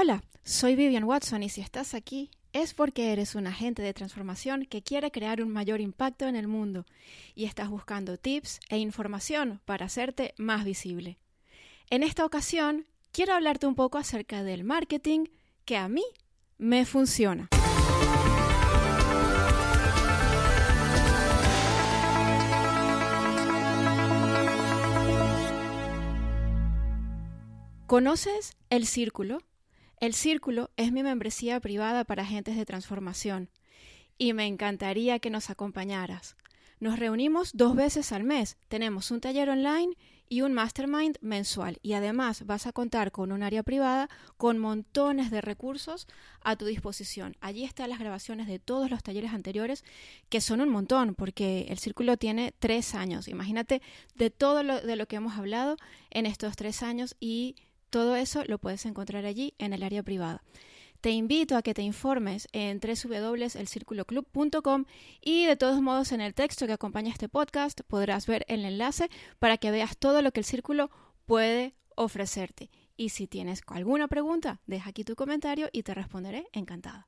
Hola, soy Vivian Watson y si estás aquí es porque eres un agente de transformación que quiere crear un mayor impacto en el mundo y estás buscando tips e información para hacerte más visible. En esta ocasión, quiero hablarte un poco acerca del marketing que a mí me funciona. ¿Conoces el círculo? El Círculo es mi membresía privada para agentes de transformación y me encantaría que nos acompañaras. Nos reunimos dos veces al mes, tenemos un taller online y un mastermind mensual y además vas a contar con un área privada con montones de recursos a tu disposición. Allí están las grabaciones de todos los talleres anteriores que son un montón porque el círculo tiene tres años. Imagínate de todo lo, de lo que hemos hablado en estos tres años y todo eso lo puedes encontrar allí en el área privada. Te invito a que te informes en www.elcirculoclub.com y de todos modos en el texto que acompaña este podcast podrás ver el enlace para que veas todo lo que el círculo puede ofrecerte. Y si tienes alguna pregunta, deja aquí tu comentario y te responderé encantada.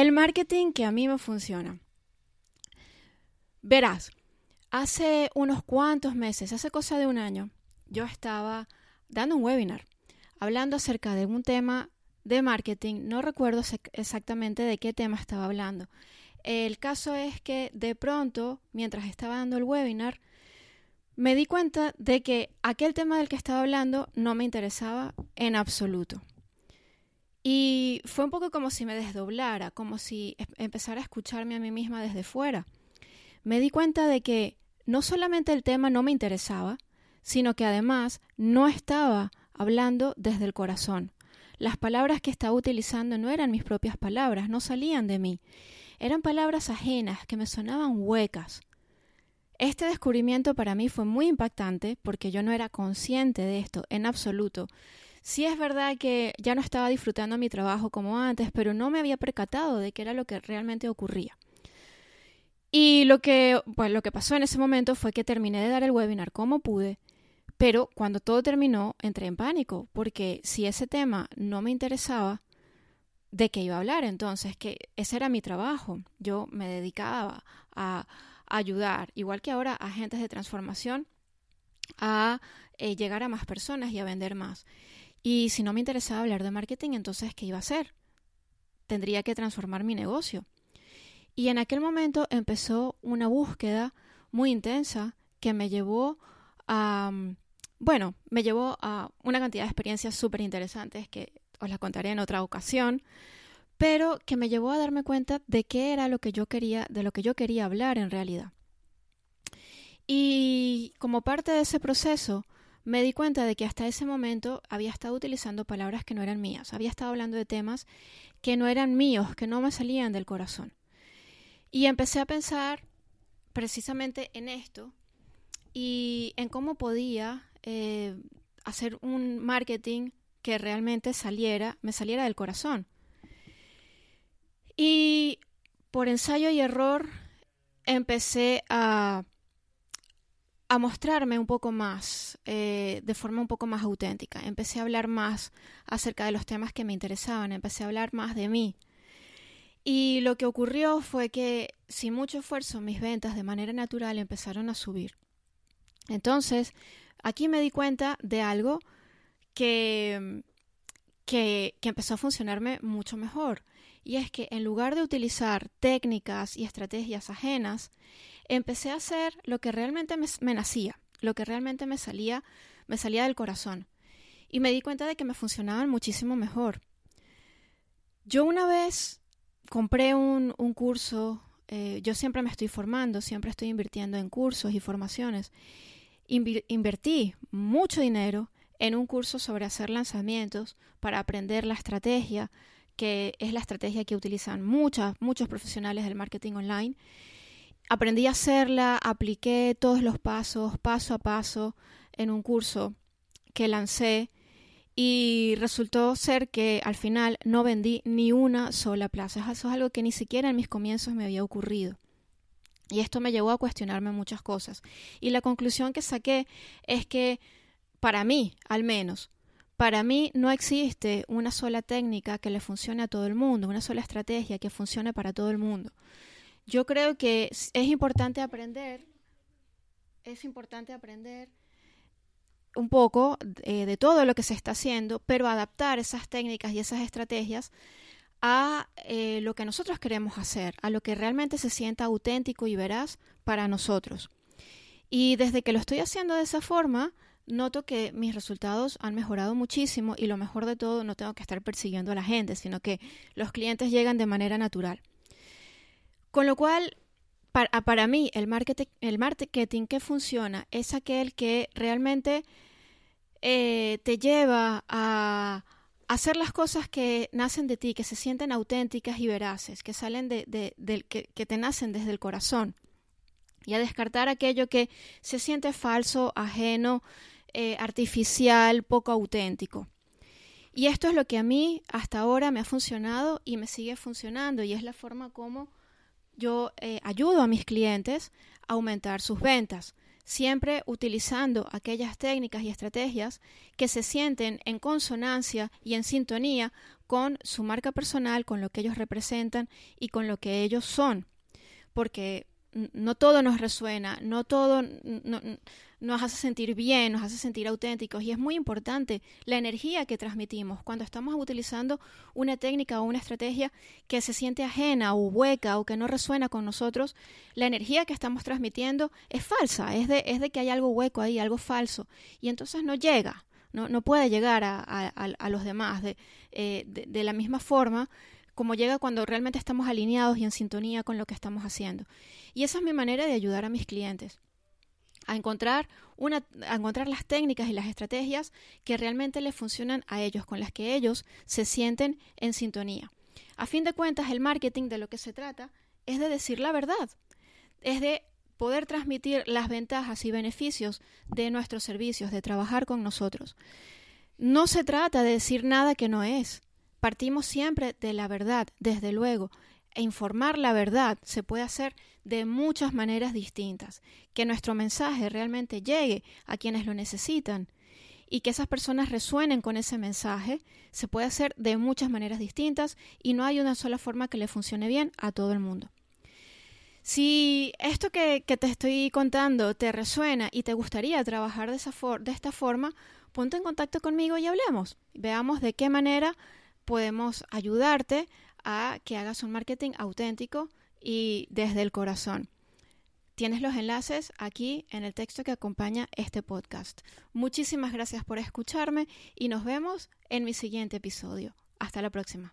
El marketing que a mí me funciona. Verás, hace unos cuantos meses, hace cosa de un año, yo estaba dando un webinar hablando acerca de un tema de marketing. No recuerdo exactamente de qué tema estaba hablando. El caso es que de pronto, mientras estaba dando el webinar, me di cuenta de que aquel tema del que estaba hablando no me interesaba en absoluto. Y fue un poco como si me desdoblara, como si empezara a escucharme a mí misma desde fuera. Me di cuenta de que no solamente el tema no me interesaba, sino que además no estaba hablando desde el corazón. Las palabras que estaba utilizando no eran mis propias palabras, no salían de mí. Eran palabras ajenas que me sonaban huecas. Este descubrimiento para mí fue muy impactante porque yo no era consciente de esto en absoluto. Sí es verdad que ya no estaba disfrutando mi trabajo como antes, pero no me había percatado de qué era lo que realmente ocurría. Y lo que, pues, lo que pasó en ese momento fue que terminé de dar el webinar como pude, pero cuando todo terminó entré en pánico, porque si ese tema no me interesaba, ¿de qué iba a hablar entonces? Que ese era mi trabajo. Yo me dedicaba a ayudar, igual que ahora, a agentes de transformación, a eh, llegar a más personas y a vender más. Y si no me interesaba hablar de marketing, entonces, ¿qué iba a hacer? Tendría que transformar mi negocio. Y en aquel momento empezó una búsqueda muy intensa que me llevó a, bueno, me llevó a una cantidad de experiencias súper interesantes que os las contaré en otra ocasión, pero que me llevó a darme cuenta de qué era lo que yo quería, de lo que yo quería hablar en realidad. Y como parte de ese proceso, me di cuenta de que hasta ese momento había estado utilizando palabras que no eran mías, había estado hablando de temas que no eran míos, que no me salían del corazón. Y empecé a pensar precisamente en esto y en cómo podía eh, hacer un marketing que realmente saliera, me saliera del corazón. Y por ensayo y error empecé a a mostrarme un poco más, eh, de forma un poco más auténtica. Empecé a hablar más acerca de los temas que me interesaban, empecé a hablar más de mí. Y lo que ocurrió fue que sin mucho esfuerzo mis ventas de manera natural empezaron a subir. Entonces, aquí me di cuenta de algo que, que, que empezó a funcionarme mucho mejor. Y es que en lugar de utilizar técnicas y estrategias ajenas, empecé a hacer lo que realmente me, nacía, lo que realmente me salía, me salía del corazón. Y me di cuenta de que me funcionaban muchísimo mejor. Yo una vez compré un, curso, eh, yo siempre me estoy formando, siempre estoy invirtiendo en cursos y formaciones. invertí mucho dinero en un curso sobre hacer lanzamientos para aprender la estrategia, que es la estrategia que utilizan muchas, muchos profesionales del marketing online aprendí a hacerla, apliqué todos los pasos, paso a paso, en un curso que lancé y resultó ser que al final no vendí ni una sola plaza. Eso es algo que ni siquiera en mis comienzos me había ocurrido. Y esto me llevó a cuestionarme muchas cosas. Y la conclusión que saqué es que, para mí, al menos, para mí no existe una sola técnica que le funcione a todo el mundo, una sola estrategia que funcione para todo el mundo. Yo creo que es importante aprender, es importante aprender un poco eh, de todo lo que se está haciendo, pero adaptar esas técnicas y esas estrategias a eh, lo que nosotros queremos hacer, a lo que realmente se sienta auténtico y veraz para nosotros. Y desde que lo estoy haciendo de esa forma, noto que mis resultados han mejorado muchísimo y lo mejor de todo, no tengo que estar persiguiendo a la gente, sino que los clientes llegan de manera natural. Con lo cual, para, para mí, el marketing, el marketing que funciona es aquel que realmente eh, te lleva a hacer las cosas que nacen de ti, que se sienten auténticas y veraces, que salen de, que, te nacen desde el corazón, y a descartar aquello que se siente falso, ajeno, eh, artificial, poco auténtico. Y esto es lo que a mí hasta ahora me ha funcionado y me sigue funcionando, y es la forma como yo eh, ayudo a mis clientes a aumentar sus ventas siempre utilizando aquellas técnicas y estrategias que se sienten en consonancia y en sintonía con su marca personal, con lo que ellos representan y con lo que ellos son. Porque no todo nos resuena, no todo nos hace sentir bien, nos hace sentir auténticos y es muy importante la energía que transmitimos cuando estamos utilizando una técnica o una estrategia que se siente ajena o hueca o que no resuena con nosotros, la energía que estamos transmitiendo es falsa, es de, que hay algo hueco ahí, algo falso y entonces no llega, no, puede llegar a, los demás de, eh, de, de la misma forma como llega cuando realmente estamos alineados y en sintonía con lo que estamos haciendo. Y esa es mi manera de ayudar a mis clientes a encontrar, una, a encontrar las técnicas y las estrategias que realmente les funcionan a ellos, con las que ellos se sienten en sintonía. A fin de cuentas, el marketing de lo que se trata es de decir la verdad, es de poder transmitir las ventajas y beneficios de nuestros servicios, de trabajar con nosotros. No se trata de decir nada que no es. Partimos siempre de la verdad, desde luego, e informar la verdad se puede hacer de muchas maneras distintas. Que nuestro mensaje realmente llegue a quienes lo necesitan y que esas personas resuenen con ese mensaje se puede hacer de muchas maneras distintas y no hay una sola forma que le funcione bien a todo el mundo. Si esto que, te estoy contando te resuena y te gustaría trabajar de, esa de esta forma, ponte en contacto conmigo y hablemos. Veamos de qué manera podemos ayudarte a que hagas un marketing auténtico y desde el corazón. Tienes los enlaces aquí en el texto que acompaña este podcast. Muchísimas gracias por escucharme y nos vemos en mi siguiente episodio. Hasta la próxima.